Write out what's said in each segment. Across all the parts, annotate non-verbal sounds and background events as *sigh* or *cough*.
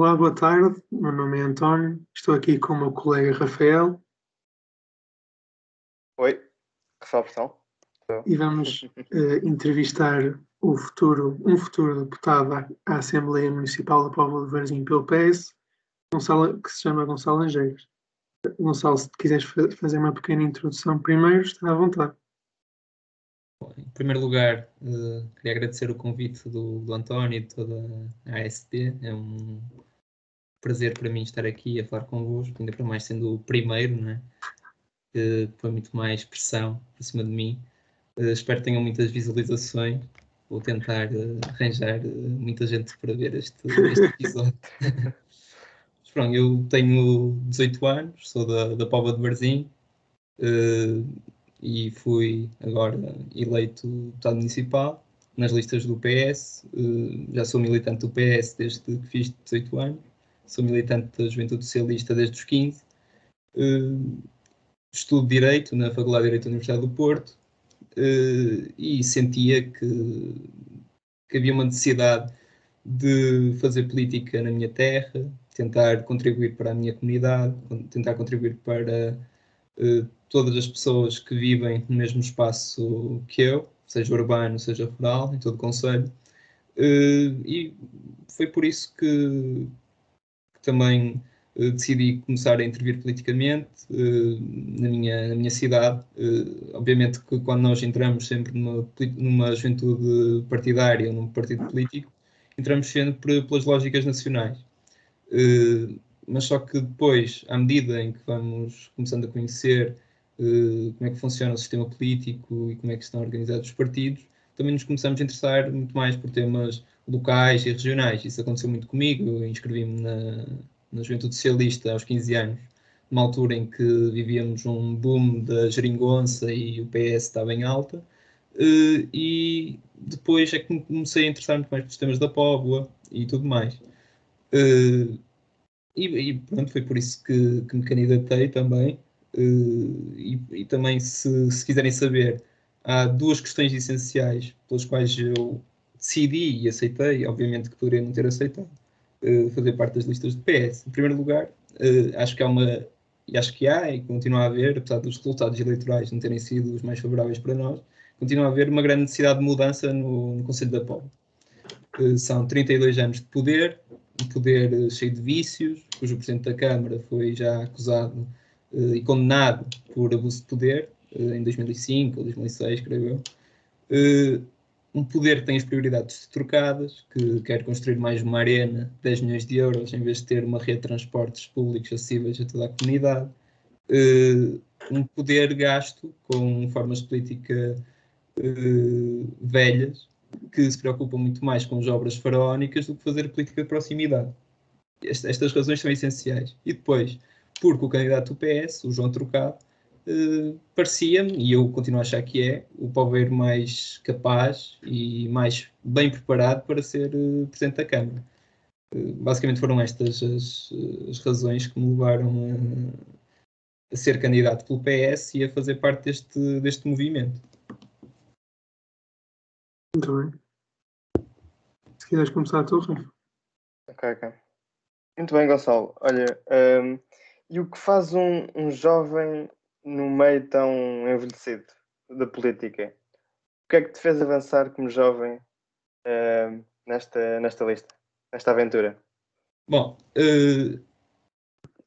Olá, boa tarde. Meu nome é António. Estou aqui com o meu colega Rafael. Oi, Rafael Portão. E vamos uh, entrevistar o futuro, um futuro deputado à, Assembleia Municipal da Póvoa de Varzim pelo PS, Gonçalo, que se chama Gonçalo Angeiras. Gonçalo, se quiseres fazer uma pequena introdução primeiro, está à vontade. Em primeiro lugar, uh, queria agradecer o convite do, do António e de toda a AST. É um prazer para mim estar aqui a falar convosco, ainda para mais sendo o primeiro, né? que põe muito mais pressão por cima de mim. Uh, espero que tenham muitas visualizações. Vou tentar uh, arranjar muita gente para ver este, este *laughs* episódio. *laughs* Mas pronto, eu tenho 18 anos, sou da, da Pova de Varzim e fui agora eleito deputado municipal nas listas do PS. Já sou militante do PS desde que fiz 18 anos, sou militante da Juventude Socialista desde os 15. Eh, estudo Direito na Faculdade de Direito da Universidade do Porto eh, e sentia que, que havia uma necessidade de fazer política na minha terra, tentar contribuir para a minha comunidade, tentar contribuir para todas as pessoas que vivem no mesmo espaço que eu, seja urbano, seja rural, em todo o Conselho. Eh, e foi por isso que também eh, decidi começar a intervir politicamente eh, na, minha, na minha cidade. obviamente que quando nós entramos sempre numa, numa juventude partidária, num partido político, entramos sempre pelas lógicas nacionais mas só que depois, à medida em que vamos começando a conhecer uh, como é que funciona o sistema político e como é que estão organizados os partidos, também nos começamos a interessar muito mais por temas locais e regionais. Isso aconteceu muito comigo, inscrevi-me na, na Juventude Socialista aos 15 anos, numa altura em que vivíamos um boom da geringonça e o PS estava em alta, uh, e depois é que comecei a interessar muito mais pelos temas da Póvoa e tudo mais. Uh, e, e, pronto, foi por isso que, que me candidatei também. Uh, e, e, também, se, se, quiserem saber, há duas questões essenciais pelas quais eu decidi e aceitei, obviamente que poderia não ter aceitado, uh, fazer parte das listas de PS. Em primeiro lugar, uh, acho que há uma, e acho que há e continua a haver, apesar dos resultados eleitorais não terem sido os mais favoráveis para nós, continua a haver uma grande necessidade de mudança no, no Conselho da Povo. são 32 anos de poder, um poder cheio de vícios, cujo Presidente da Câmara foi já acusado uh, e condenado por abuso de poder uh, em 2005 ou 2006, creio eu. Uh, um poder que tem as prioridades trocadas, que quer construir mais uma arena, 10 milhões de euros, em vez de ter uma rede de transportes públicos acessíveis a toda a comunidade. um poder gasto com formas de política velhas, que se preocupam muito mais com as obras faraónicas do que fazer política de proximidade. Estas razões são essenciais. E depois, porque o candidato do PS, o João Trocado, eh, parecia-me, e eu continuo a achar que é, o palveiro mais capaz e mais bem preparado para ser eh, Presidente da Câmara. Eh, basicamente foram estas as, as, razões que me levaram a, a, ser candidato pelo PS e a fazer parte deste, deste movimento. Muito bem. Se quiseres começar tu, Rafa. Ok, ok. Muito bem, Gonçalo. Olha, um, e o que faz um, um jovem no meio tão envelhecido da política? O que é que te fez avançar como jovem uh, nesta, nesta lista, nesta aventura? Bom, uh,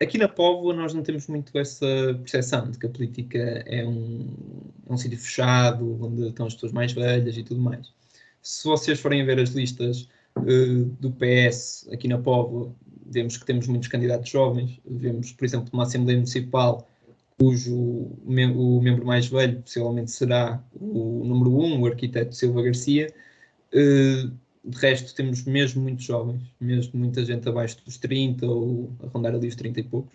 aqui na Póvoa nós não temos muito essa percepção de que a política é um, é um sítio fechado, onde estão as pessoas mais velhas e tudo mais. Se vocês forem ver as listas uh, do PS aqui na Póvoa, vemos que temos muitos candidatos jovens, vemos, por exemplo, uma Assembleia Municipal cujo mem o membro mais velho possivelmente será o número um, o arquiteto Silva Garcia. Uh, de resto, temos mesmo muitos jovens, mesmo muita gente abaixo dos 30 ou a rondar ali os 30 e poucos.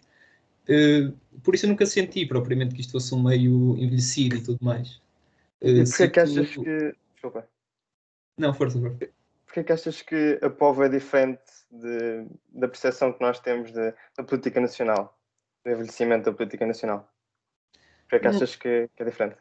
Uh, por isso eu nunca senti propriamente que isto fosse um meio envelhecido e tudo mais. Uh, e porquê que achas que. Desculpa. Não, força, força. Porquê que achas que a POV é diferente de, da percepção que nós temos de, da política nacional, do envelhecimento da política nacional? Porquê que achas que, que, é diferente?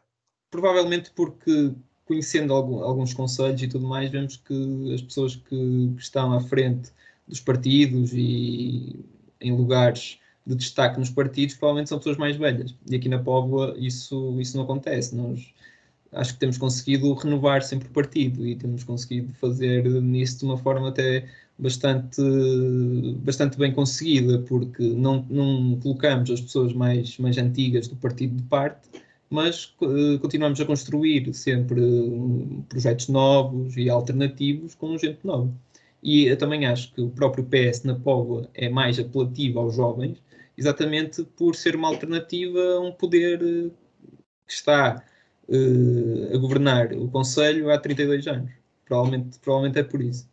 Provavelmente porque, conhecendo algum, alguns conselhos e tudo mais, vemos que as pessoas que, que estão à frente dos partidos e em lugares de destaque nos partidos, provavelmente são pessoas mais velhas. E aqui na Póvoa isso, isso não acontece. Nós acho que temos conseguido renovar sempre o partido e temos conseguido fazer nisso de uma forma até bastante, bastante bem conseguida, porque não, não colocamos as pessoas mais, mais antigas do partido de parte, mas uh, continuamos a construir sempre uh, projetos novos e alternativos com gente nova. E eu também acho que o próprio PS na Póvoa é mais apelativo aos jovens, exatamente por ser uma alternativa a um poder uh, que está a governar o Conselho há 32 anos. Provavelmente, provavelmente é por isso.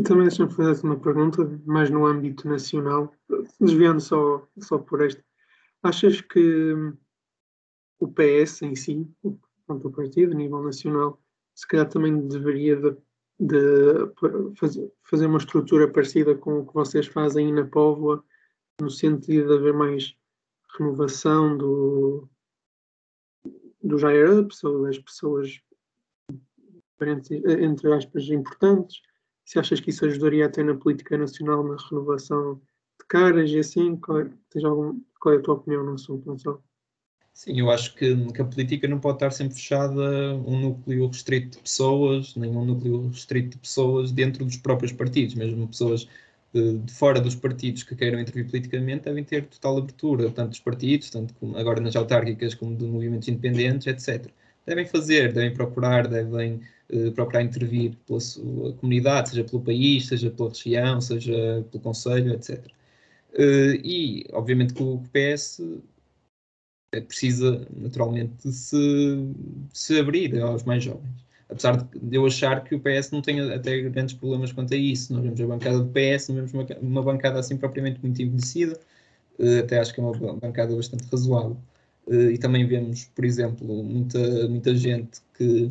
E também deixa-me fazer uma pergunta, mais no âmbito nacional, desviando só, só por esta. Achas que o PS em si, o, o partido a nível nacional, se calhar também deveria de, de fazer, fazer uma estrutura parecida com o que vocês fazem na Póvoa, no sentido de haver mais renovação do, dos higher-ups ou das pessoas entre aspas importantes se achas que isso ajudaria até na política nacional na renovação de caras e assim qual é, algum, qual é a tua opinião no assunto não Sim, eu acho que, que, a política não pode estar sempre fechada a um núcleo restrito de pessoas, nem um núcleo restrito de pessoas dentro dos próprios partidos, mesmo pessoas de, de, fora dos partidos que queiram intervir politicamente devem ter total abertura, tanto dos partidos, tanto como agora nas autárquicas como de movimentos independentes, etc. Devem fazer, devem procurar, devem procurar intervir pela sua comunidade, seja pelo país, seja pela região, seja pelo conselho, etc. Eh, e, obviamente, que o PS é precisa naturalmente se, se abrir aos mais jovens. Apesar de eu achar que o PS não tem até grandes problemas quanto a isso. Nós vemos a bancada do PS, não vemos uma, uma bancada assim propriamente muito envelhecida, uh, até acho que é uma bancada bastante razoável. E também vemos, por exemplo, muita, muita gente que,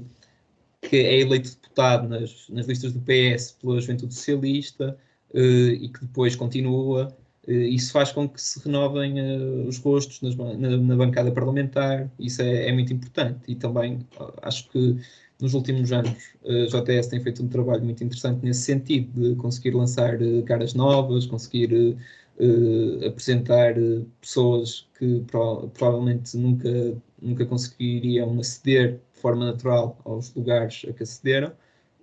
que é eleito deputado nas, nas listas do PS pela Juventude Socialista uh, e que depois continua eh, isso faz com que se renovem uh, os rostos nas, na, na, bancada parlamentar, isso é, é, muito importante. E também acho que nos últimos anos a JTS tem feito um trabalho muito interessante nesse sentido, de conseguir lançar uh, caras novas, conseguir uh, apresentar pessoas que pro, provavelmente nunca, nunca conseguiriam aceder de forma natural aos lugares a que acederam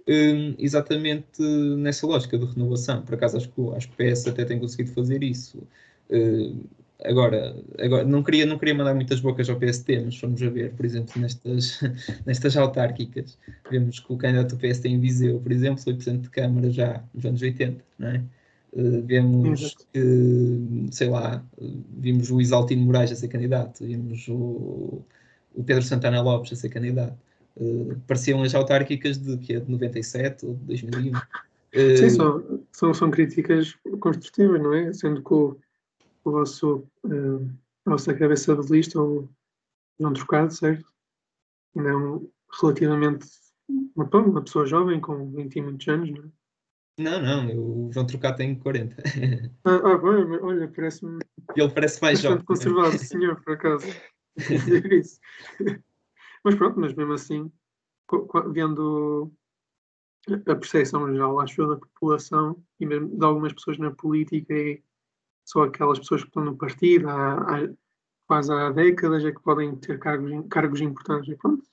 um, exatamente nessa lógica de renovação. Por acaso acho que, acho que o PS até tem conseguido fazer isso. Uh, agora, agora não, queria, não queria mandar muitas bocas ao PST, mas vamos a ver, por exemplo, nestas, *laughs* nestas autárquicas, vemos que o candidato do PST em Viseu, por exemplo, foi presidente de Câmara já nos anos 80, não é? Uh, vemos que, sei lá, vimos o Isaltino Moraes a ser candidato, vimos o, o Pedro Santana Lopes a ser candidato. Uh, pareciam as autárquicas de, que é de 97 ou de 2001. Uh, Sim, eh, são, são, são críticas construtivas, não é? Sendo que o, o vosso, uh, a vossa cabeça de lista, o João Trocado, certo? Não, relativamente uma, uma pessoa jovem com 20 e muitos anos, não é? Não, não, o João Trocado tem 40. Ah, ah olha, parece-me. Ele parece mais jovem. conservado, senhor, por acaso. *laughs* Mas pronto, mas mesmo assim, vendo a percepção geral, acho da população e mesmo de algumas pessoas na política e só aquelas pessoas que estão no partido há, há, quase há décadas é que podem ter cargos, cargos importantes. E pronto,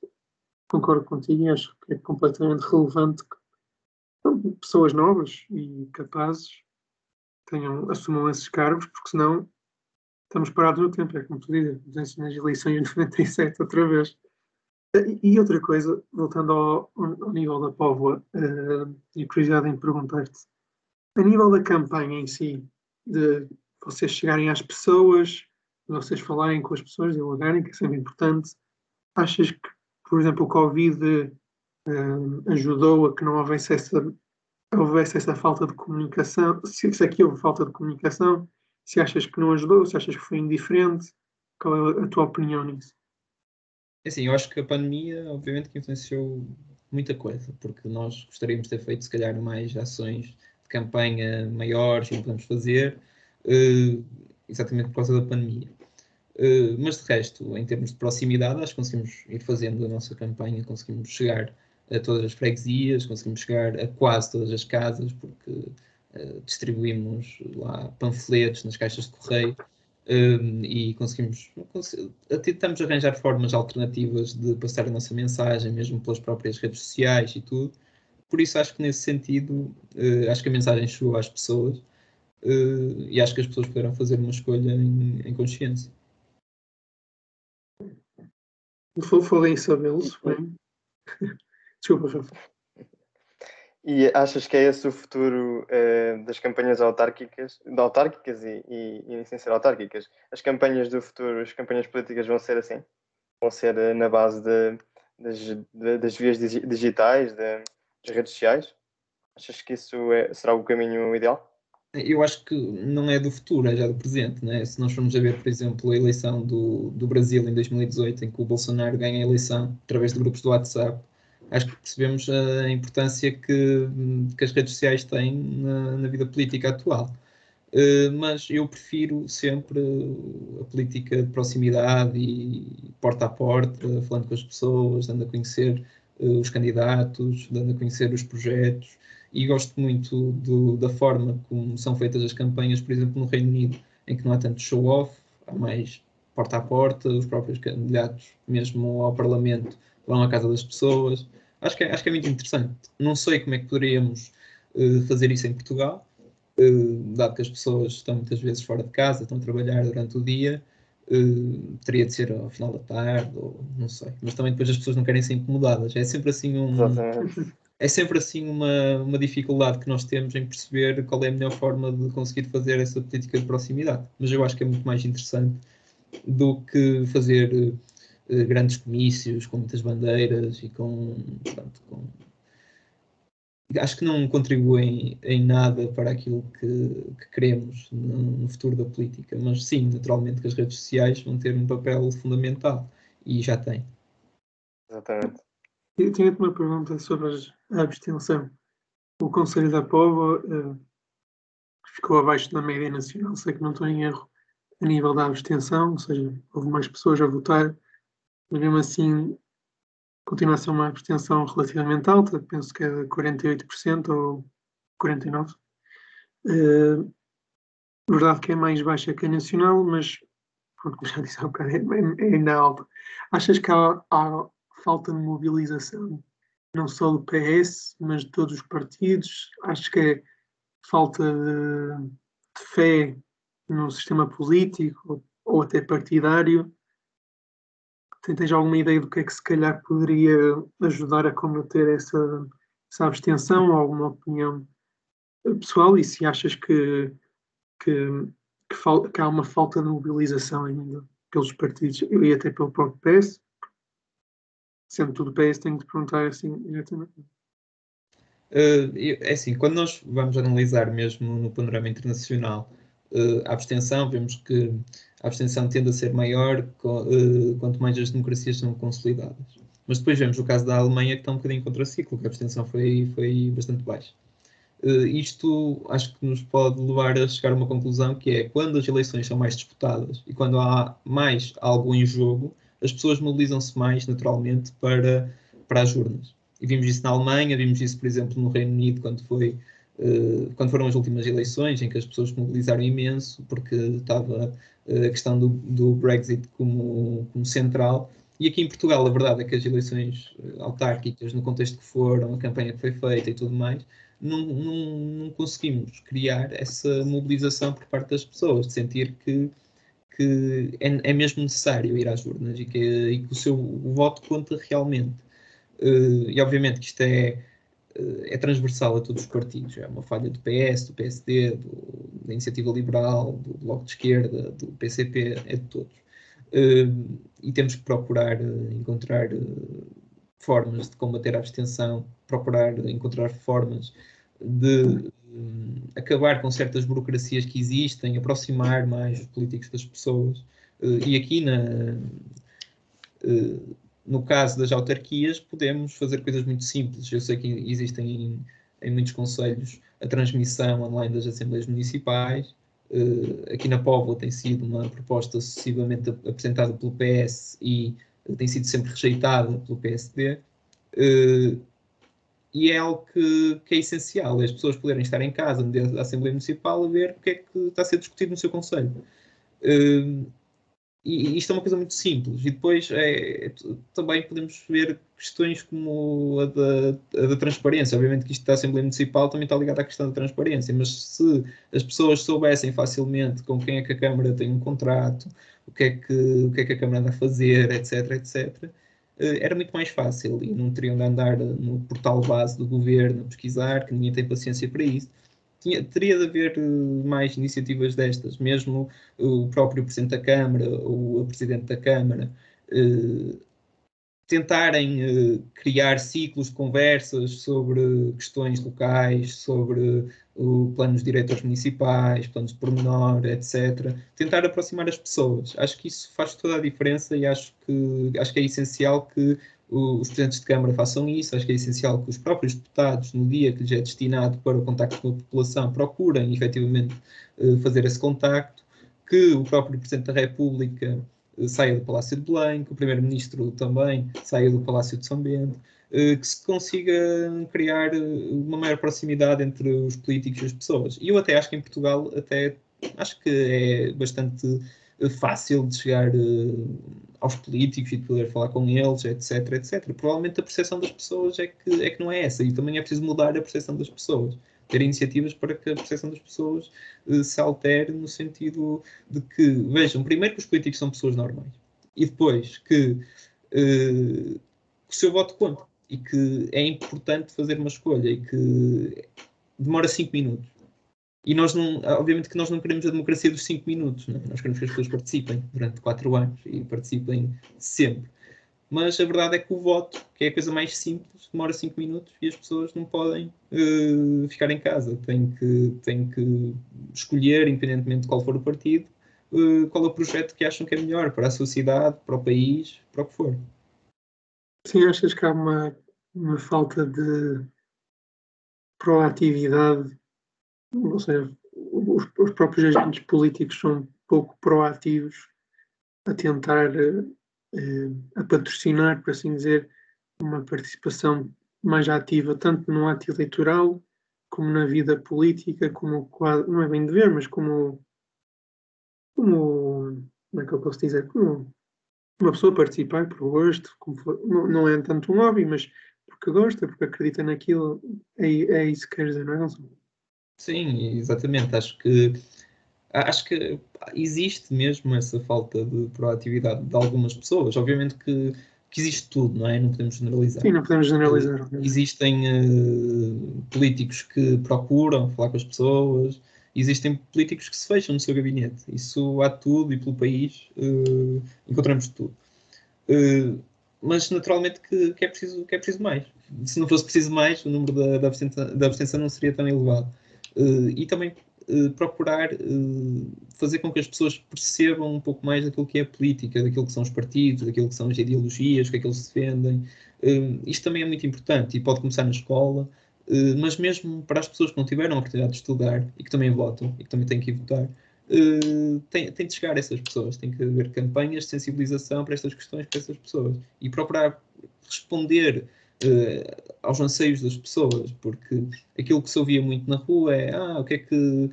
concordo contigo e acho que é completamente relevante que pronto, pessoas novas e capazes tenham, assumam esses cargos, porque senão estamos parados no tempo, é como tu dizes, nas eleições de 97 outra vez. E outra coisa, voltando ao, ao nível da Póvoa, uh, e curiosidade em perguntar-te, a nível da campanha em si, de vocês chegarem às pessoas, de vocês falarem com as pessoas, dialogarem, que é sempre importante, achas que, por exemplo, o Covid uh, ajudou a que não houvesse essa, houvesse essa falta de comunicação? Se, se aqui houve falta de comunicação, se achas que não ajudou, se achas que foi indiferente, qual é a tua opinião nisso? É assim, eu acho que a pandemia, obviamente, que influenciou muita coisa, porque nós gostaríamos de ter feito, se calhar, mais ações de campanha maiores não podemos fazer, uh, exatamente por causa da pandemia. Uh, mas de resto, em termos de proximidade, acho que conseguimos ir fazendo a nossa campanha, conseguimos chegar a todas as freguesias, conseguimos chegar a quase todas as casas, porque distribuímos lá panfletos nas caixas de correio um, e conseguimos, tentamos arranjar formas alternativas de passar a nossa mensagem, mesmo pelas próprias redes sociais e tudo. Por isso acho que nesse sentido, uh, acho que a mensagem chegou às pessoas uh, e acho que as pessoas poderão fazer uma escolha em, em consciência. Falei em sabê-los, Desculpa, Rafa. E achas que é esse o futuro uh, das campanhas autárquicas, de autárquicas e, e, e sem ser autárquicas? As campanhas do futuro, as campanhas políticas vão ser assim? Vão ser uh, na base de, das, de, das vias digitais, de, das redes sociais? Achas que isso é, será o caminho ideal? Eu acho que não é do futuro, é já do presente. Né? Se nós formos a ver, por exemplo, a eleição do, do Brasil em 2018, em que o Bolsonaro ganha a eleição através de grupos do WhatsApp, acho que percebemos a importância que, que as redes sociais têm na, na vida política atual. Uh, mas eu prefiro sempre a política de proximidade e porta a porta, falando com as pessoas, dando a conhecer uh, os candidatos, dando a conhecer os projetos. E gosto muito do, da forma como são feitas as campanhas, por exemplo, no Reino Unido, em que não há tanto show-off, há mais porta a porta, os próprios candidatos, mesmo ao Parlamento, vão à casa das pessoas. Acho que, é, acho que é muito interessante. Não sei como é que poderíamos uh, fazer isso em Portugal, uh, dado que as pessoas estão muitas vezes fora de casa, estão a trabalhar durante o dia, uh, teria de ser ao final da tarde, ou não sei. Mas também depois as pessoas não querem ser incomodadas. É sempre assim um. É sempre assim uma, uma dificuldade que nós temos em perceber qual é a melhor forma de conseguir fazer essa política de proximidade. Mas eu acho que é muito mais interessante do que fazer grandes comícios com muitas bandeiras e com, portanto, com, acho que não contribuem em nada para aquilo que, que queremos no, no, futuro da política, mas sim, naturalmente que as redes sociais vão ter um papel fundamental e já têm. Exatamente. Eu tinha uma pergunta sobre a abstenção. O Conselho da Povo uh, ficou abaixo da média nacional, sei que não estou em erro, a nível da abstenção, ou seja, houve mais pessoas a votar mesmo assim continua a ser uma abstenção relativamente alta, penso que é de 48% ou 49%. Uh, verdade que é mais baixa que a nacional, mas, como já disse há um bocado, é, é, é ainda alta. Achas que há, há, falta de mobilização, não só do PS, mas de todos os partidos? Acho que é falta de, de fé no sistema político ou, ou até partidário? Tens alguma ideia do que é que se calhar poderia ajudar a combater essa, essa abstenção alguma opinião pessoal e se achas que, que, que, fal, que há uma falta de mobilização ainda pelos partidos e até pelo próprio PS? Sendo tudo PS, tenho de perguntar assim diretamente. Uh, é assim, quando nós vamos analisar mesmo no panorama internacional a abstenção, vemos que a abstenção tende a ser maior uh, quanto mais as democracias são consolidadas. Mas depois vemos o caso da Alemanha que está um bocadinho contra ciclo, que a abstenção foi, foi bastante baixa. Uh, isto acho que nos pode levar a chegar a uma conclusão que é quando as eleições são mais disputadas e quando há mais algo em jogo, as pessoas mobilizam-se mais naturalmente para, para as urnas. E vimos isso na Alemanha, vimos isso, por exemplo, no Reino Unido, quando foi quando foram as últimas eleições, em que as pessoas mobilizaram imenso, porque estava a questão do, do Brexit como, como, central. E aqui em Portugal, a verdade é que as eleições eh, autárquicas, no contexto que foram, a campanha que foi feita e tudo mais, não, não, não conseguimos criar essa mobilização por parte das pessoas, de sentir que, que é, é mesmo necessário ir às urnas e que, e que o seu o voto conta realmente. E obviamente que isto é é transversal a todos os partidos. É uma falha do PS, do PSD, do, da Iniciativa Liberal, do Bloco de Esquerda, do PCP, é de todos. Uh, e temos que procurar uh, encontrar uh, formas de combater a abstenção, procurar encontrar formas de acabar com certas burocracias que existem, aproximar mais os políticos das pessoas. e aqui na no caso das autarquias, podemos fazer coisas muito simples. Eu sei que existem em, em muitos conselhos a transmissão online das assembleias municipais. Uh, aqui na Póvoa tem sido uma proposta sucessivamente apresentada pelo PS e tem sido sempre rejeitada pelo PSD. Uh, e é algo que, que, é essencial, é as pessoas poderem estar em casa, dentro da Assembleia Municipal, a ver o que é que está a ser discutido no seu Conselho. Uh, e isto é uma coisa muito simples. E depois é, é, também podemos ver questões como a da, a da, transparência. Obviamente que isto da Assembleia Municipal também está ligado à questão da transparência, mas se as pessoas soubessem facilmente com quem é que a Câmara tem um contrato, o que é que, o que, é que a Câmara anda a fazer, etc, etc, eh, era muito mais fácil e não teriam de andar no portal base do governo a pesquisar, que ninguém tem paciência para isso tinha, teria de haver eh, mais iniciativas destas, mesmo o próprio Presidente da Câmara ou a Presidente da Câmara eh, tentarem eh, criar ciclos de conversas sobre questões locais, sobre o plano de diretores municipais, planos de pormenor, etc. Tentar aproximar as pessoas. Acho que isso faz toda a diferença e acho que, acho que é essencial que os presidentes de Câmara façam isso. Acho que é essencial que os próprios deputados, no dia que lhes é destinado para o contacto com a população, procurem efetivamente eh, fazer esse contacto, que o próprio Presidente da República eh, saia do Palácio de Belém, que o Primeiro-Ministro também saia do Palácio de São Bento, eh, que se consiga criar uma maior proximidade entre os políticos e as pessoas. E eu até acho que em Portugal até acho que é bastante fácil de chegar aos políticos e de poder falar com eles, etc, etc. Provavelmente a percepção das pessoas é que, é que não é essa e também é preciso mudar a percepção das pessoas. Ter iniciativas para que a percepção das pessoas uh, se altere no sentido de que, vejam, primeiro que os políticos são pessoas normais e depois que, uh, o seu voto conta e que é importante fazer uma escolha e que demora 5 minutos e nós não, obviamente que nós não queremos a democracia dos 5 minutos, é? nós queremos que as pessoas participem durante 4 anos e participem sempre. Mas a verdade é que o voto, que é a coisa mais simples, demora 5 minutos e as pessoas não podem uh, ficar em casa. Têm que, têm que escolher, independentemente de qual for o partido, uh, qual é o projeto que acham que é melhor para a sociedade, para o país, para o que for. Sim, achas que há uma, uma falta de proatividade ou seja, os, os, próprios agentes políticos são pouco proativos a tentar eh, a patrocinar, por assim dizer, uma participação mais ativa, tanto no ato eleitoral como na vida política, como não é bem dever, mas como, como como é que eu posso dizer, como uma pessoa participar por gosto, for, não, não, é tanto um hobby, mas porque gosta, porque acredita naquilo, é, é isso que quer dizer, não é, Sim, exatamente. Acho que acho que existe mesmo essa falta de proatividade de algumas pessoas. Obviamente que, que existe tudo, não é? Não podemos generalizar. Sim, não podemos generalizar. Existem uh, políticos que procuram falar com as pessoas, existem políticos que se fecham no seu gabinete. Isso há tudo e pelo país uh, encontramos tudo. Uh, mas naturalmente que, que, é preciso, que é preciso mais. Se não fosse preciso mais, o número da, da, abstenção, da abstenção não seria tão elevado. Uh, e também uh, procurar uh, fazer com que as pessoas percebam um pouco mais daquilo que é a política, daquilo que são os partidos, daquilo que são as ideologias, o que é que eles defendem. isto também é muito importante e pode começar na escola, mas mesmo para as pessoas que não tiveram a oportunidade de estudar e que também votam e que também têm que ir votar, tem, tem de chegar a essas pessoas, tem que haver campanhas de sensibilização para estas questões para essas pessoas e procurar responder uh, aos anseios das pessoas, porque aquilo que se ouvia muito na rua é ah, o que é que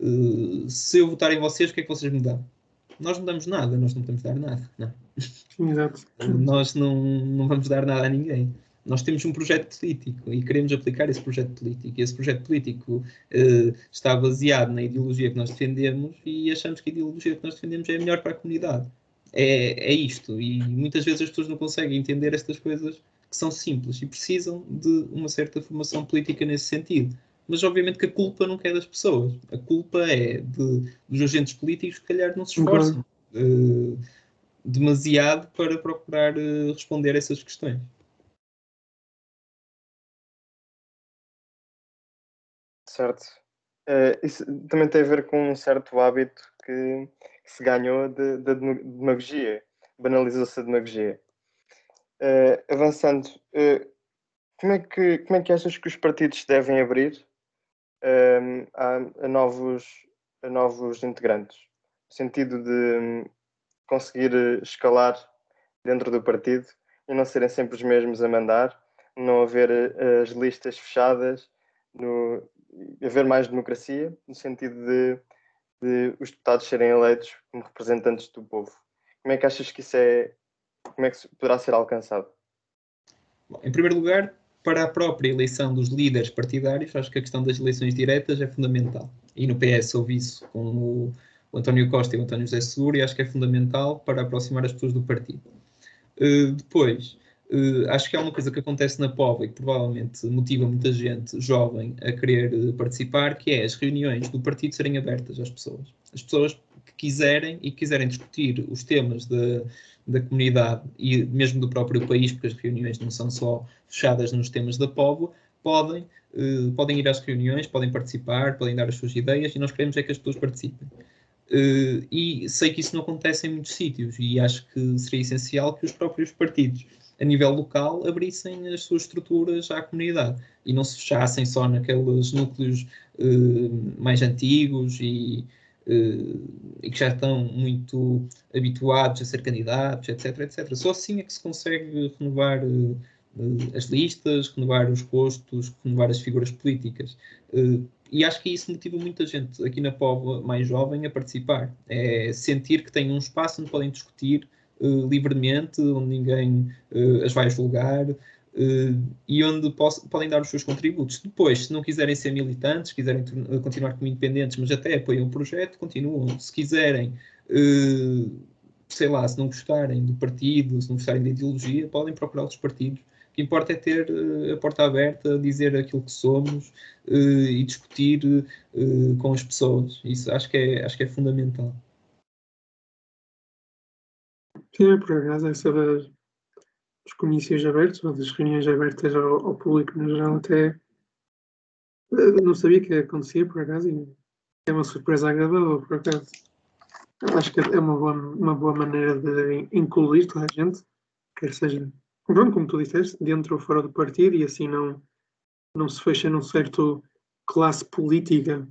uh, se eu votar em vocês, o que é que vocês me dão? Nós não damos nada, nós não podemos dar nada, não. Exato. nós não, não vamos dar nada a ninguém. Nós temos um projeto político e queremos aplicar esse projeto político. E esse projeto político uh, está baseado na ideologia que nós defendemos e achamos que a ideologia que nós defendemos é a melhor para a comunidade. É, é isto. E muitas vezes as pessoas não conseguem entender estas coisas que são simples e precisam de uma certa formação política nesse sentido. Mas obviamente que a culpa não é das pessoas. A culpa é de, dos agentes políticos que, calhar, não se esforçam uh, demasiado para procurar uh, responder a essas questões. Certo. Uh, isso também tem a ver com um certo hábito que, que se ganhou da demagogia. Banalizou-se a demagogia. Uh, avançando, uh, como, é que, como é que achas que os partidos devem abrir uh, a, a, novos, a novos integrantes? No sentido de um, conseguir escalar dentro do partido e não serem sempre os mesmos a mandar, não haver as listas fechadas, no, haver mais democracia, no sentido de, de os deputados serem eleitos como representantes do povo. Como é que achas que isso é, como é que poderá ser alcançado? Bom, em primeiro lugar, para a própria eleição dos líderes partidários, acho que a questão das eleições diretas é fundamental. E no PS houve isso com o, o António Costa e o António José Seguro, e acho que é fundamental para aproximar as pessoas do partido. Uh, depois, uh, acho que há uma coisa que acontece na POVA e que provavelmente motiva muita gente jovem a querer uh, participar, que é as reuniões do partido serem abertas às pessoas. As pessoas que quiserem e quiserem discutir os temas da, da comunidade e mesmo do próprio país, porque as reuniões não são só fechadas nos temas da POVA, podem, podem ir às reuniões, podem participar, podem dar as suas ideias e nós queremos é que as pessoas participem. Uh, e sei que isso não acontece em muitos sítios e acho que seria essencial que os próprios partidos, a nível local, abrissem as suas estruturas à comunidade e não se fechassem só naqueles núcleos uh, mais antigos e, uh, e, que já estão muito habituados a ser candidatos, etc, etc. Só assim é que se consegue renovar as listas, renovar os postos, renovar as figuras políticas e acho que isso motiva muita gente aqui na Póvoa mais jovem a participar. É sentir que têm um espaço onde podem discutir uh, livremente, onde ninguém uh, as vai julgar uh, e onde podem dar os seus contributos. Depois, se não quiserem ser militantes, quiserem continuar como independentes, mas até apoiam o projeto, continuam. Se quiserem, sei lá, se não gostarem do partido, se não gostarem da ideologia, podem procurar outros partidos que importa é ter uh, a porta aberta, dizer aquilo que somos uh, e discutir uh, com as pessoas. Isso acho que é, acho que é fundamental. Sim, por acaso, essa das, dos comícios abertos, ou das reuniões abertas ao, ao público no geral, até não sabia que acontecia, por acaso, e é uma surpresa agradável, por acaso. Acho que é uma boa, uma boa maneira de incluir toda a gente, quer seja pronto, como tu disseste, dentro ou fora do partido e assim não, não se fecha num certo classe política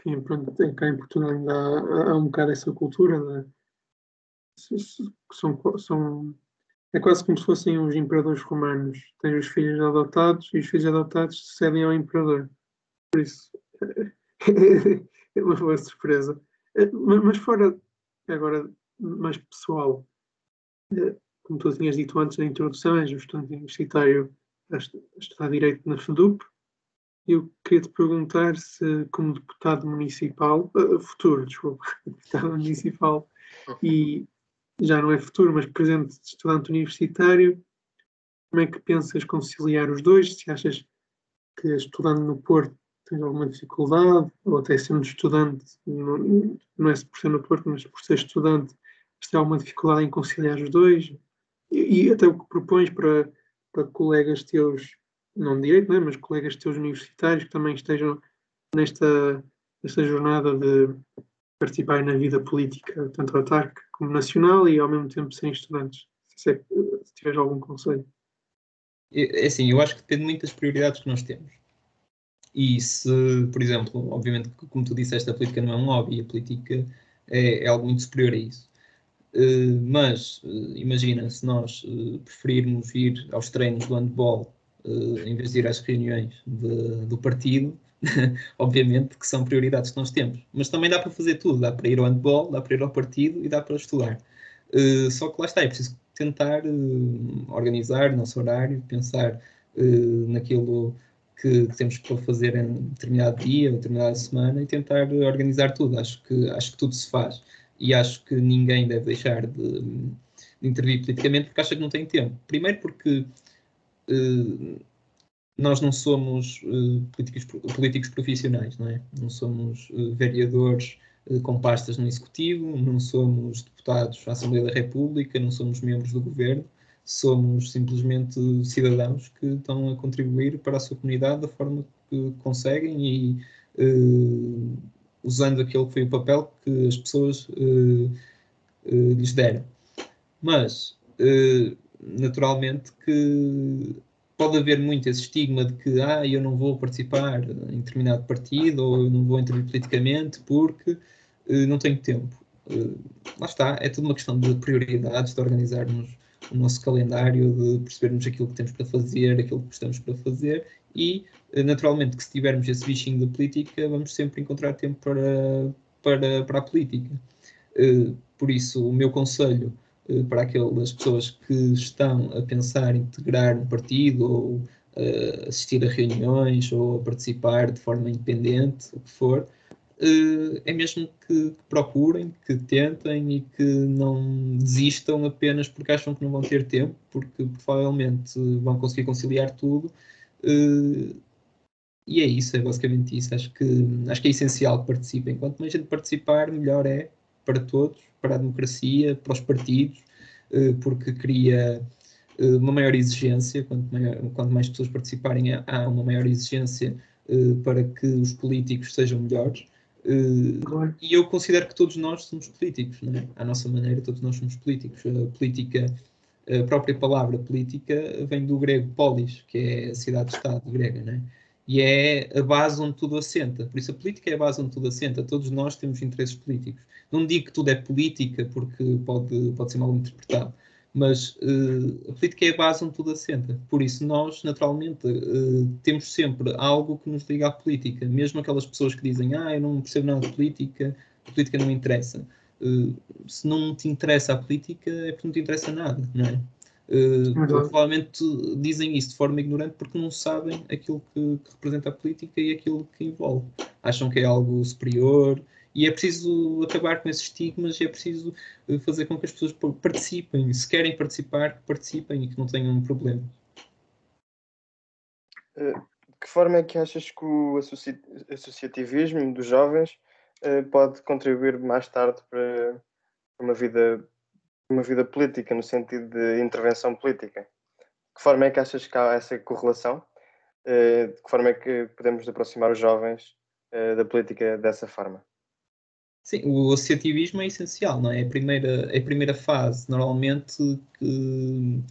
que pronto, cá em Portugal ainda há, há um bocado essa cultura? São, são é quase como se fossem os imperadores romanos. Tens os filhos adotados e os filhos adotados cedem ao imperador. Por isso *laughs* é uma boa surpresa. Mas fora agora mais pessoal como tu tinhas dito antes na introdução, és um estudante universitário a estudar Direito na FEDUP. Eu queria te perguntar se, como deputado municipal, uh, futuro, desculpa, *laughs* deputado municipal, *laughs* e já não é futuro, mas presente estudante universitário, como é que pensas conciliar os dois? Se achas que estudando no Porto tens alguma dificuldade, ou até sendo estudante, não, é por ser no Porto, mas por ser estudante, se há alguma dificuldade em conciliar os dois? e, até o que propões para, para colegas teus, não direito, não é? mas colegas teus universitários que também estejam nesta, nesta jornada de participar na vida política, tanto autarca como nacional, e ao mesmo tempo serem estudantes. Se, é, se tiveres algum conselho. É assim, eu acho que depende muito das prioridades que nós temos. E se, por exemplo, obviamente, como tu disseste, a política não é um hobby, a política é, é algo muito superior a isso. Uh, mas uh, imagina se nós uh, preferirmos ir aos treinos do handball em vez de ir às reuniões de, do partido, *laughs* obviamente que são prioridades que nós temos. Mas também dá para fazer tudo, dá para ir ao handball, dá para ir ao partido e dá para estudar. só que lá está, é preciso tentar organizar o nosso horário, pensar naquilo que, que, temos para fazer em determinado dia ou determinada semana e tentar organizar tudo. Acho que, acho que tudo se faz e acho que ninguém deve deixar de, de intervir politicamente porque acha que não tem tempo. Primeiro porque uh, nós não somos uh, políticos, políticos profissionais, não é? Não somos uh, vereadores com pastas no Executivo, não somos deputados à Assembleia da República, não somos membros do Governo, somos simplesmente cidadãos que estão a contribuir para a sua comunidade da forma que conseguem e usando aquele que foi o papel que as pessoas uh, uh, lhes deram. Mas, uh, naturalmente, que pode haver muito esse estigma de que ah, eu não vou participar em determinado partido ou eu não vou intervir politicamente porque não tenho tempo. lá está, é tudo uma questão de prioridades, de organizarmos o nosso calendário, de percebermos aquilo que temos para fazer, aquilo que gostamos para fazer e, naturalmente, que se tivermos esse bichinho da política, vamos sempre encontrar tempo para, para, para a política. Por isso, o meu conselho para aquelas pessoas que estão a pensar integrar um partido ou uh, assistir a reuniões ou a participar de forma independente, o que for, uh, é mesmo que, que, procurem, que tentem e que não desistam apenas porque acham que não vão ter tempo, porque provavelmente vão conseguir conciliar tudo. Uh, e é isso, é basicamente isso. Acho que, acho que é essencial que participem. Quanto mais gente participar, melhor é para todos, para a democracia, para os partidos, porque cria eh, uma maior exigência, quanto, maior, quanto mais pessoas participarem, há uma maior exigência uh, para que os políticos sejam melhores. E eu considero que todos nós somos políticos, não é? À nossa maneira, todos nós somos políticos. A política, a própria palavra política vem do grego polis, que é a cidade-estado grega, não é? E é a base onde tudo assenta. Por isso, a política é a base onde tudo assenta. Todos nós temos interesses políticos. Não digo que tudo é política, porque pode, pode ser mal interpretado mas uh, a política é a base onde tudo assenta. Por isso, nós, naturalmente, uh, temos sempre algo que nos liga à política. Mesmo aquelas pessoas que dizem, ah, eu não percebo nada de política, a política não me interessa. Uh, se não te interessa a política, é porque não te interessa nada, não é? Provavelmente dizem isso de forma ignorante porque não sabem aquilo que, que representa a política e aquilo que envolve. Acham que é algo superior, e é preciso acabar com esses estigmas e é preciso eh, fazer com que as pessoas participem. Se querem participar, que participem e que não tenham um problema. Eh, de que forma é que achas que o associativismo dos jovens pode contribuir mais tarde para uma vida, uma vida política, no sentido de intervenção política? De que forma é que achas que há essa correlação? De que forma é que podemos aproximar os jovens da política dessa forma? Sim, o associativismo é essencial, não é? É a primeira, é a primeira fase, normalmente, que,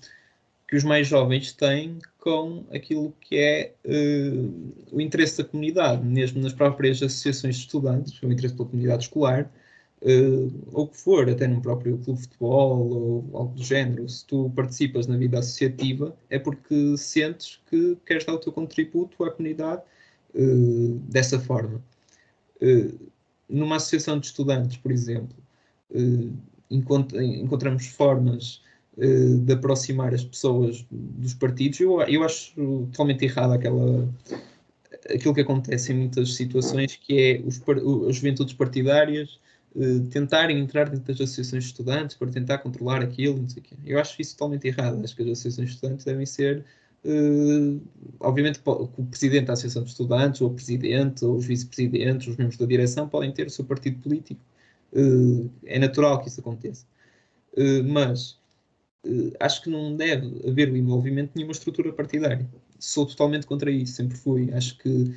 que os mais jovens têm com aquilo que é uh, o interesse da comunidade, mesmo nas próprias associações de estudantes, o interesse pela comunidade escolar, uh, ou que for, até num próprio clube de futebol ou algo do género. Se tu participas na vida associativa, é porque sentes que queres dar o teu contributo à comunidade uh, dessa forma. Uh, numa associação de estudantes, por exemplo, eh, encontramos formas de aproximar as pessoas dos partidos. Eu, eu acho totalmente errado aquela, aquilo que acontece em muitas situações, que é os, as juventudes partidárias tentarem entrar dentro das associações de estudantes para tentar controlar aquilo, não sei o quê. Eu acho isso totalmente errado. Acho que as associações de estudantes devem ser Uh, obviamente, o presidente da Associação de Estudantes, ou o presidente, ou os vice-presidentes, os membros da direção podem ter o seu partido político. Uh, é natural que isso aconteça. Uh, mas acho que não deve haver o envolvimento de nenhuma estrutura partidária. Sou totalmente contra isso, sempre fui. Acho que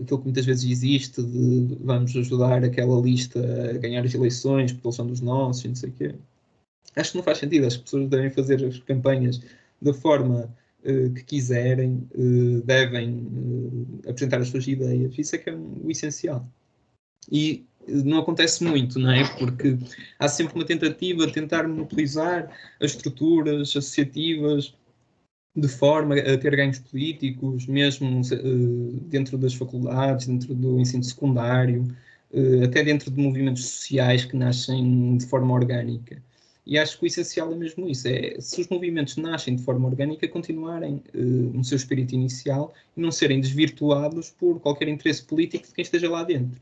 aquilo que muitas vezes existe de vamos ajudar aquela lista a ganhar as eleições porque eles são dos nossos, não sei o quê. Acho que não faz sentido. As pessoas devem fazer as campanhas da forma uh, que quiserem, uh, devem uh, apresentar as suas ideias. Isso é que é o essencial. E não acontece muito, não é? Porque há sempre uma tentativa de tentar monopolizar as estruturas associativas de forma a ter ganhos políticos, mesmo dentro das faculdades, dentro do ensino secundário, até dentro de movimentos sociais que nascem de forma orgânica. E acho que o essencial é mesmo isso: é se os movimentos nascem de forma orgânica, continuarem uh, no seu espírito inicial e não serem desvirtuados por qualquer interesse político de quem esteja lá dentro.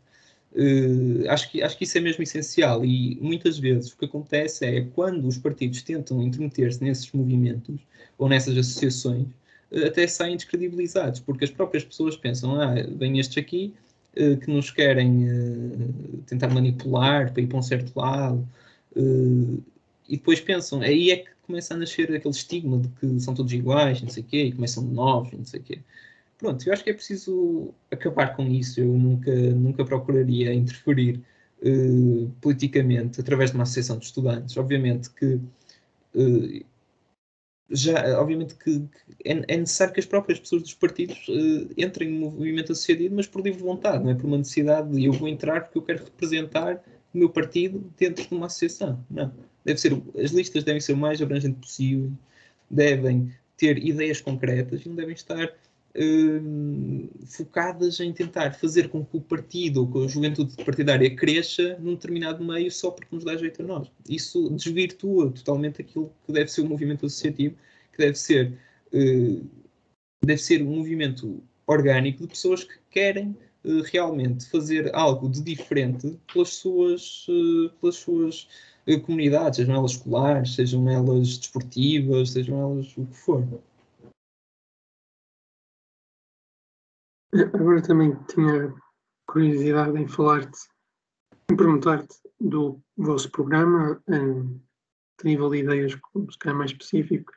Uh, acho, que, acho que isso é mesmo essencial e muitas vezes o que acontece é quando os partidos tentam intermeter-se nesses movimentos ou nessas associações, uh, até saem descredibilizados, porque as próprias pessoas pensam: ah, vêm estes aqui que nos querem tentar manipular para ir para um certo lado. Uh, e depois pensam, aí é que começa a nascer aquele estigma de que são todos iguais, não sei o quê, e começam de novos, não sei o quê. Pronto, eu acho que é preciso acabar com isso. Eu nunca, nunca procuraria interferir uh, politicamente através de uma associação de estudantes. Obviamente que uh, já, obviamente que, que é, é, necessário que as próprias pessoas dos partidos uh, entrem no movimento associativo, mas por livre vontade, não é por uma necessidade de eu vou entrar porque eu quero representar o meu partido dentro de uma associação. Não Deve ser, as listas devem ser o mais abrangentes possível, devem ter ideias concretas e não devem estar uh, focadas em tentar fazer com que o partido que a juventude partidária cresça num determinado meio só porque nos dá jeito a nós. Isso desvirtua totalmente aquilo que deve ser o movimento associativo, que deve ser, uh, deve ser um movimento orgânico de pessoas que querem uh, realmente fazer algo de diferente pelas suas, pelas suas comunidades, sejam elas escolares, sejam elas desportivas, sejam elas o que for. Agora também tinha curiosidade em falar-te, em perguntar-te do vosso programa, em, nível de ideias, se mais específico.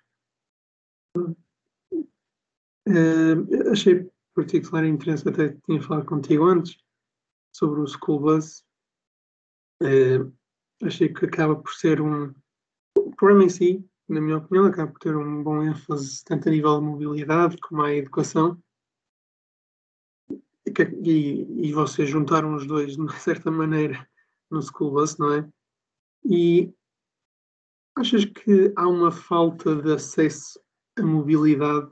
Uh, achei particular interesse, até tinha falado contigo antes, sobre o School Bus. Uh, achei que acaba por ser um. O programa em si, na minha opinião, acaba por ter um bom ênfase tanto a nível de mobilidade como a educação e, e vocês juntaram os dois *laughs* de uma certa maneira no School Bus, não é? E achas que há uma falta de acesso à mobilidade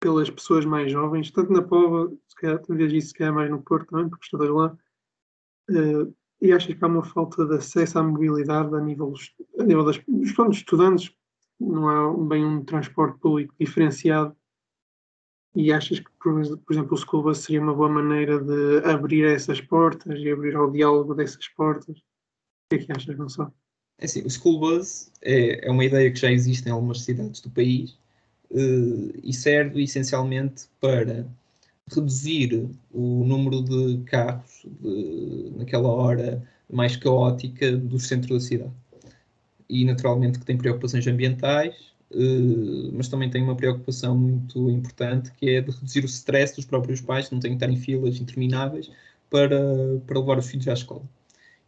pelas pessoas mais jovens, tanto na Pova, se calhar talvez isso se calhar mais no Porto também, porque estou lá, uh, e achas que há uma falta de acesso à mobilidade a nível, a nível das, dos estudantes, não há bem um transporte público diferenciado e achas que, por, exemplo, o Bus seria uma boa maneira de abrir essas portas e abrir ao diálogo dessas portas? O que é que achas, Gonçalo? É assim, o School Bus é, é uma ideia que já existe em algumas cidades do país uh, e serve essencialmente para reduzir o número de carros de, naquela hora mais caótica do centro da cidade. E naturalmente que tem preocupações ambientais, mas também tem uma preocupação muito importante que é de reduzir o stress dos próprios pais, que não têm que estar em filas intermináveis para, para levar os filhos à escola.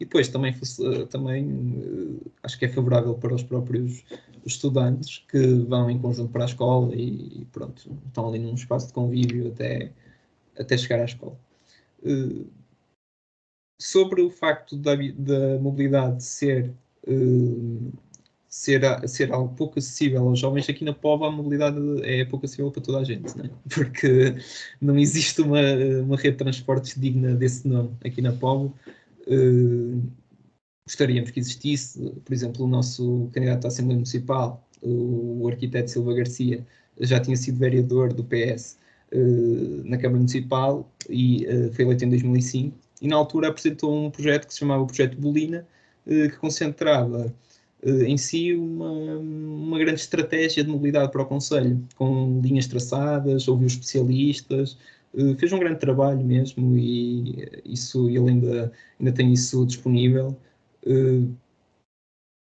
E depois também, uh, também uh, acho que é favorável para os próprios estudantes que vão em conjunto para a escola e pronto, estão ali num espaço de convívio até, até chegar à escola. sobre o facto da, da mobilidade ser ser, ser algo pouco acessível aos jovens, aqui na POVA a mobilidade é pouco acessível para toda a gente, né? *laughs* porque não existe uma, uma rede de transportes digna desse nome aqui na POVA. Uh, gostaríamos que existisse, por exemplo, o nosso candidato à Assembleia Municipal, o, arquiteto Silva Garcia, já tinha sido vereador do PS uh, eh, na Câmara Municipal e uh, foi eleito em 2005, e na altura apresentou um projeto que se chamava o Projeto Bolina, que concentrava em si uma, uma grande estratégia de mobilidade para o Conselho, com linhas traçadas, ouviu especialistas, eh, fez um grande trabalho mesmo e isso ele ainda, ainda tem isso disponível. Eh,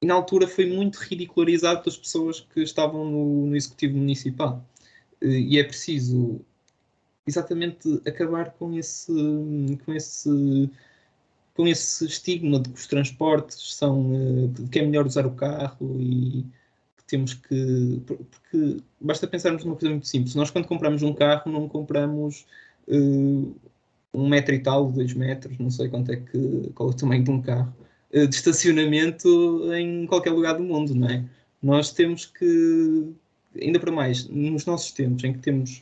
e na altura foi muito ridicularizado pelas pessoas que estavam no, no Executivo Municipal. E é preciso exatamente acabar com esse, com esse com esse estigma de que os transportes são uh, que é melhor usar o carro e que temos que porque basta pensarmos numa coisa muito simples. Nós quando compramos um carro não compramos uh, um metro e tal dois metros não sei quanto é que qual é o tamanho de um carro uh, de estacionamento em qualquer lugar do mundo não é? Nós temos que ainda para mais nos nossos tempos em que temos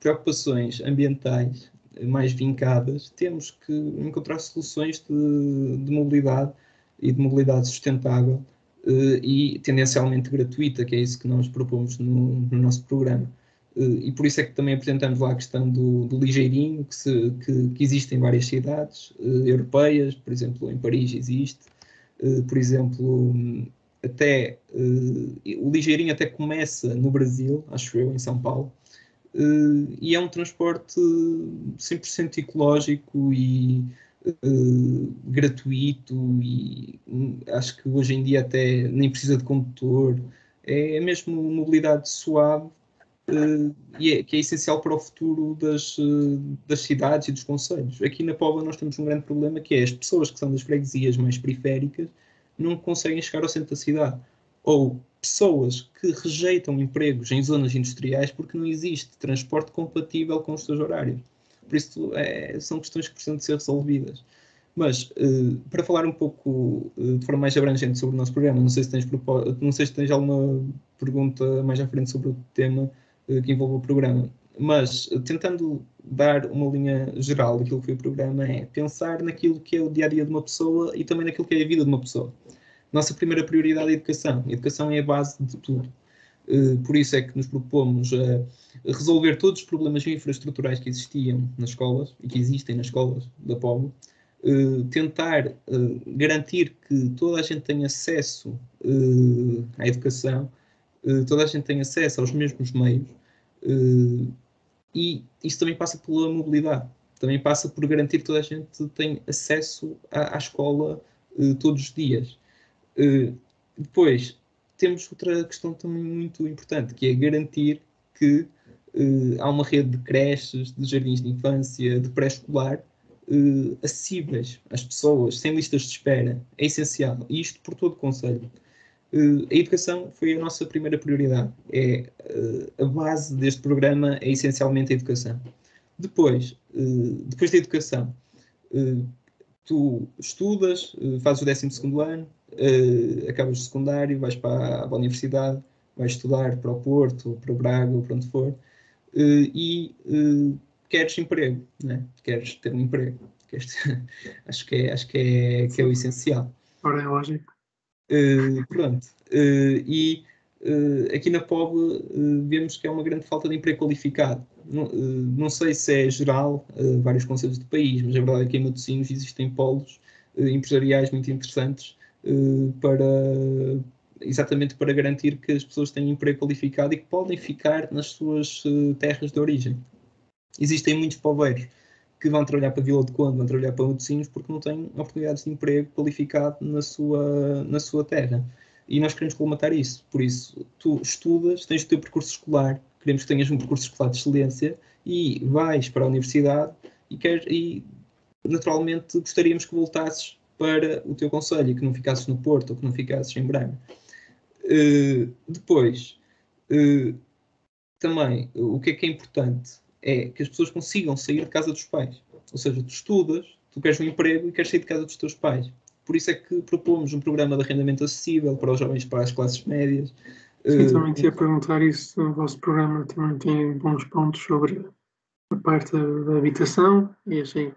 preocupações ambientais mais vincadas, temos que encontrar soluções de, de mobilidade e de mobilidade sustentável uh, e tendencialmente gratuita, que é isso que nós propomos no, no nosso programa. Uh, e por isso é que também apresentamos lá a questão do, do ligeirinho, que, se, que, que, existe em várias cidades uh, europeias, por exemplo, em Paris existe, por exemplo, até o ligeirinho até começa no Brasil, acho eu, em São Paulo, uh, e é um transporte 100% ecológico e uh, gratuito e um, acho que hoje em dia até nem precisa de condutor. É, é mesmo mobilidade suave uh, e é, que é essencial para o futuro das, das cidades e dos conselhos. Aqui na Póvoa nós temos um grande problema que é as pessoas que são das freguesias mais periféricas não conseguem chegar ao centro da cidade. Ou pessoas que rejeitam empregos em zonas industriais porque não existe transporte compatível com os seus horários. Por isso, é, são questões que precisam de ser resolvidas. Mas, uh, para falar um pouco uh, de forma mais abrangente sobre o nosso programa, não sei se tens, não sei se tens alguma pergunta mais à frente sobre o tema uh, que envolve o programa, mas tentando dar uma linha geral daquilo que foi o programa, é pensar naquilo que é o dia a dia de uma pessoa e também naquilo que é a vida de uma pessoa. Nossa primeira prioridade é a educação. A educação é a base de tudo. Por isso é que nos propomos resolver todos os problemas infraestruturais que existiam nas escolas e que existem nas escolas da Povo Uh, tentar uh, garantir que toda a gente tenha acesso à educação, toda a gente tenha acesso aos mesmos meios, e isso também passa pela mobilidade, também passa por garantir que toda a gente tem acesso à escola todos os dias. Depois, temos outra questão também muito importante, que é garantir que há uma rede de creches, de jardins de infância, de pré-escolar, uh, acessíveis às pessoas, sem listas de espera, é essencial. E isto por todo o Conselho. A educação foi a nossa primeira prioridade. É, a base deste programa é essencialmente a educação. Depois, depois da educação, tu estudas, fazes o 12 ano, acabas o secundário, vais para a, para a universidade, vais estudar para o Porto, para o Braga, ou para onde for, e queres emprego, né? queres ter um emprego. Queres ter... *laughs* acho que, é, acho que, é, que é o essencial. Ora, é lógico. Uh, pronto. Uh, e uh, aqui na POB vemos que é uma grande falta de emprego qualificado. Não, não sei se é geral, vários conselhos do país, mas a verdade é que em Matosinhos existem polos empresariais muito interessantes para exatamente para garantir que as pessoas têm emprego qualificado e que podem ficar nas suas terras de origem existem muitos poveiros que vão trabalhar para Vila de Conde, vão trabalhar para Matosinhos porque não têm oportunidades de emprego qualificado na sua, na sua terra. E nós queremos colmatar isso. Por isso, tu estudas, tens o teu percurso escolar, queremos que tenhas um percurso escolar de excelência e vais para a universidade e, queres, e naturalmente gostaríamos que voltasses para o teu conselho, que não ficasses no Porto ou que não ficasses em Braga. Uh, depois, uh, também, o que é que é importante? é que as pessoas consigam sair de casa dos pais. Ou seja, tu estudas, tu queres um emprego e queres sair de casa dos teus pais. Por isso é que propomos um programa de arrendamento acessível para os jovens para as classes médias. Sim, uh, também te ia perguntar isso. O vosso programa também tem bons pontos sobre a parte da habitação e achei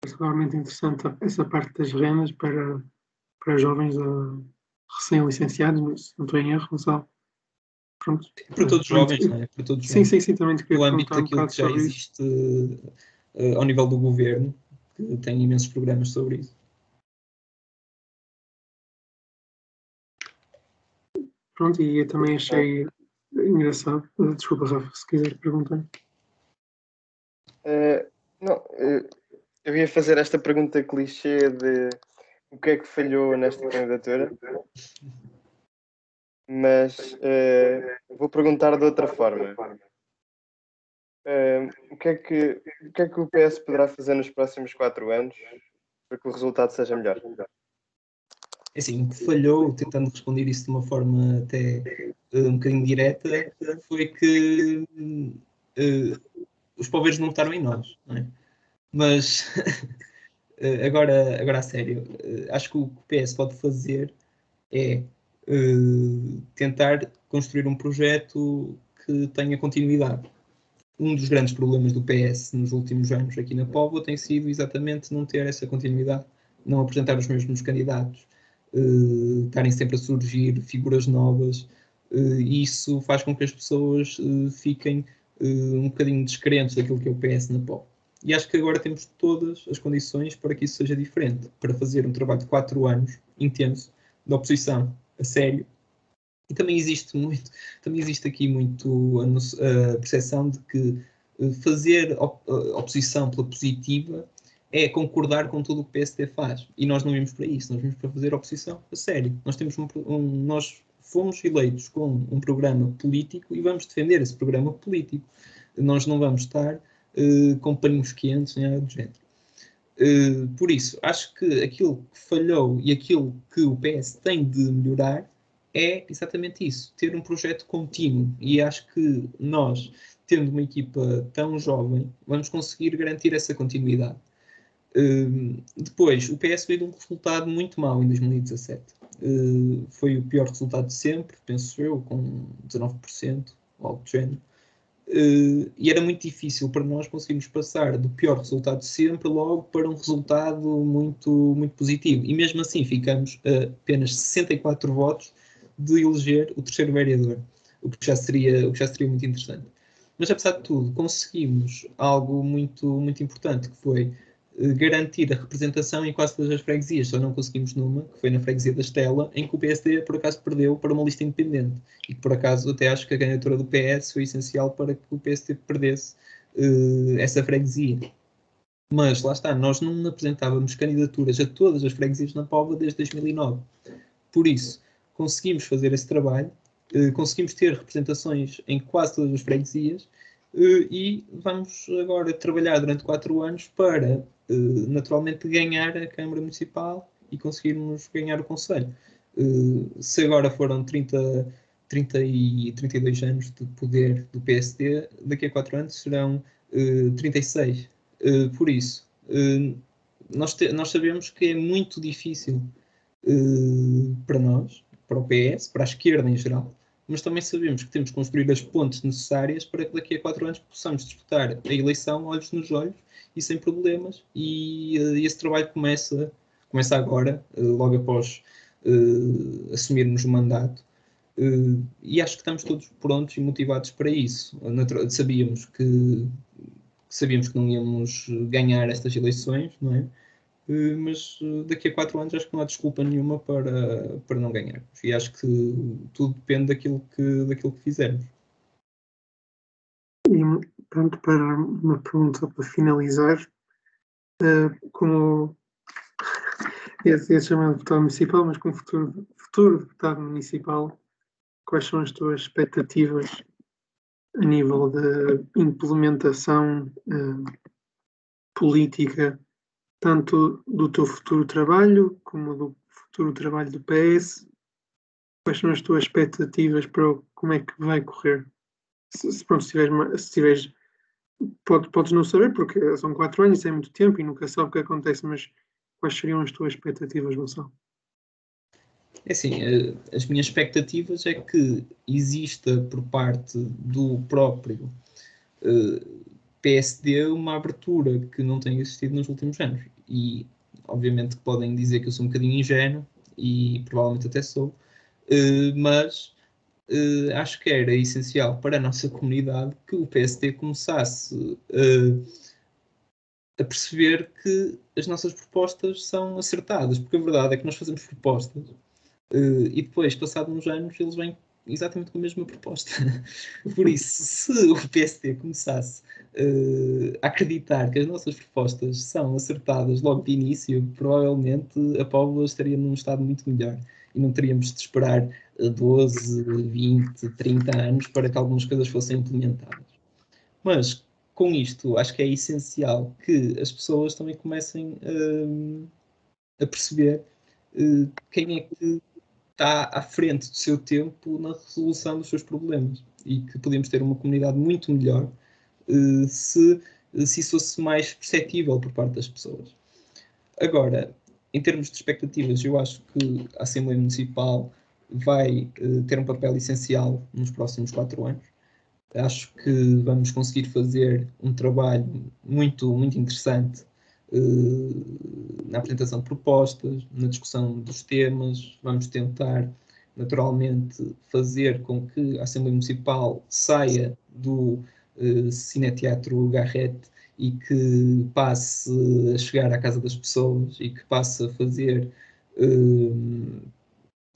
particularmente interessante essa parte das rendas para, para jovens uh, recém-licenciados, não estou em erro, Gonçalo. Pronto. Para todos os jovens, não é? Para todos sim, sim, sim, também te queria No âmbito daquilo um que já existe uh, ao nível do governo, que tem imensos programas sobre isso. Pronto, e eu também achei engraçado. Desculpa, Rafa, se quiser perguntar. Uh, não, uh, eu ia fazer esta pergunta clichê de o que é que falhou nesta candidatura mas uh, vou perguntar de outra forma. Uh, o, que é que, o que é que o PS poderá fazer nos próximos quatro anos para que o resultado seja melhor? É assim, o que falhou, tentando responder isso de uma forma até uh, um bocadinho direta, foi que os poveiros não votaram em nós, não é? Mas *laughs* agora, agora a sério, acho que o que o PS pode fazer é uh, tentar construir um projeto que tenha continuidade. Um dos grandes problemas do PS nos últimos anos aqui na Póvoa tem sido exatamente não ter essa continuidade, não apresentar os mesmos candidatos, uh, estarem sempre a surgir figuras novas, uh, e isso faz com que as pessoas fiquem um bocadinho descrentes daquilo que é o PS na Póvoa. E acho que agora temos todas as condições para que isso seja diferente, para fazer um trabalho de quatro anos intenso de oposição a sério. E também existe muito, também existe aqui muito a, percepção de que eh, fazer op, oposição pela positiva é concordar com tudo o que o PSD faz. E nós não vimos para isso, nós vimos para fazer oposição a sério. Nós temos um, um, nós fomos eleitos com um programa político e vamos defender esse programa político. Nós não vamos estar uh, com paninhos quentes nem nada do género. Uh, por isso, acho que aquilo que falhou e aquilo que o PS tem de melhorar é exatamente isso, ter um projeto contínuo. E acho que nós, tendo uma equipa tão jovem, vamos conseguir garantir essa continuidade. Uh, depois, o PS veio de um resultado muito mau em 2017. Uh, foi o pior resultado de sempre, penso eu, com 19%, algo do género. Uh, e era muito difícil para nós conseguirmos passar do pior resultado sempre logo para um resultado muito, muito positivo. E mesmo assim ficamos a apenas 64 votos de eleger o terceiro vereador, o que já seria, o que já seria muito interessante. Mas apesar de tudo, conseguimos algo muito, muito importante, que foi garantir a representação em quase todas as freguesias. Só não conseguimos numa, que foi na freguesia da Estela, em que o PSD por acaso perdeu para uma lista independente. E que por acaso até acho que a candidatura do PS foi essencial para que o PSD perdesse uh, essa freguesia. Mas lá está, nós não apresentávamos candidaturas a todas as freguesias na Póvoa desde 2009. Por isso, conseguimos fazer esse trabalho eh, conseguimos ter representações em quase todas as freguesias eh, e vamos agora trabalhar durante quatro anos para, naturalmente, ganhar a Câmara Municipal e conseguirmos ganhar o Conselho. se agora foram 30, 30 e 32 anos de poder do PSD, daqui a quatro anos serão 36. por isso, nós, te, nós sabemos que é muito difícil para nós, para o PS, para a esquerda em geral, mas também sabemos que temos que construir as pontes necessárias para que daqui a quatro anos possamos disputar a eleição olhos nos olhos e sem problemas. E, uh, esse trabalho começa, começa agora, uh, logo após uh, assumirmos o mandato. e acho que estamos todos prontos e motivados para isso. Sabíamos que sabíamos que não íamos ganhar estas eleições, não é? Eh, mas eh, daqui a quatro anos acho que não há desculpa nenhuma para, para não ganhar. E acho que tudo depende daquilo que, daquilo que fizermos. E pronto, para uma pergunta para finalizar, uh, como é, é chamado deputado municipal, mas como futuro, futuro deputado municipal, quais são as tuas expectativas a nível de implementação uh, política tanto do teu futuro trabalho como do futuro trabalho do PS? Quais são as tuas expectativas para como é que vai correr? Se, se, pronto, se tiveres, se tiveres pode, podes não saber, porque são quatro anos, é muito tempo e nunca sabe o que acontece, mas quais seriam as tuas expectativas, Gonçalo? É assim, eh, as minhas expectativas é que exista por parte do próprio uh, PSD uma abertura que não tem existido nos últimos anos. E, obviamente, podem dizer que eu sou um bocadinho ingênuo, e provavelmente até sou, uh, mas uh, acho que era essencial para a nossa comunidade que o PSD começasse uh, a perceber que as nossas propostas são acertadas, porque a verdade é que nós fazemos propostas e depois, passados uns anos, eles vêm exatamente com a mesma proposta. *laughs* Por isso, se o PSD começasse uh, a acreditar que as nossas propostas são acertadas logo de início, provavelmente a Póvoa estaria num estado muito melhor e não teríamos de esperar 12, 20, 30 anos para que algumas coisas fossem implementadas. Mas com isto, acho que é essencial que as pessoas também comecem uh, a perceber uh, quem é que está à frente do seu tempo na resolução dos seus problemas e que podíamos ter uma comunidade muito melhor uh, se, se isso fosse mais perceptível por parte das pessoas. Agora, em termos de expectativas, eu acho que a Assembleia Municipal vai uh, ter um papel essencial nos próximos quatro anos. Acho que vamos conseguir fazer um trabalho muito, muito interessante eh, na apresentação de propostas, na discussão dos temas, vamos tentar naturalmente fazer com que a Assembleia Municipal saia do uh, Cineteatro Garrett e que passe a chegar à casa das pessoas e que passe a fazer uh,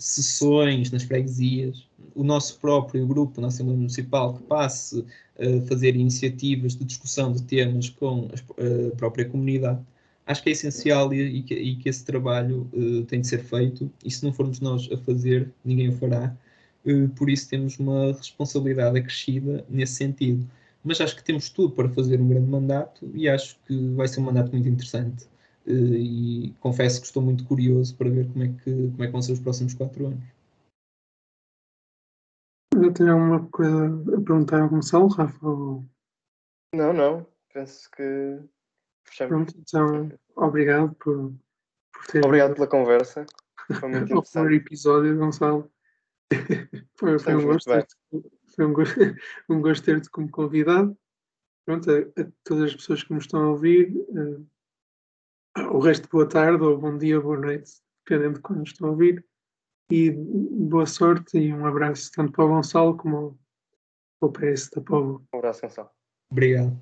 sessões nas freguesias, o nosso próprio grupo na Assembleia Municipal que passe a fazer iniciativas de discussão de temas com a própria comunidade. Acho que é essencial e, e, que, e que, esse trabalho uh, tem de ser feito, e se não formos nós a fazer, ninguém o fará. Uh, por isso temos uma responsabilidade acrescida nesse sentido. Mas acho que temos tudo para fazer um grande mandato e acho que vai ser um mandato muito interessante. Uh, e confesso que estou muito curioso para ver como é que, como é que vão ser os próximos quatro anos. Eu tenho alguma coisa a perguntar ao Gonçalo, Rafa? Ou... Não, não. Penso que Fechamos. Pronto, então obrigado por, por ter Obrigado pela conversa. Foi muito *laughs* interessante. episódio, Gonçalo. *laughs* foi, foi, um gosto ter-te- foi um gosto, *laughs* um gosto ter-te como convidado. Pronto, a, a todas as pessoas que nos estão a ouvir, eh, o resto boa tarde ou bom dia, boa noite, dependendo de quando estão a ouvir. E boa sorte e um abraço tanto para o Gonçalo como ao PS da Povo. Um abraço, Gonçalo. Obrigado.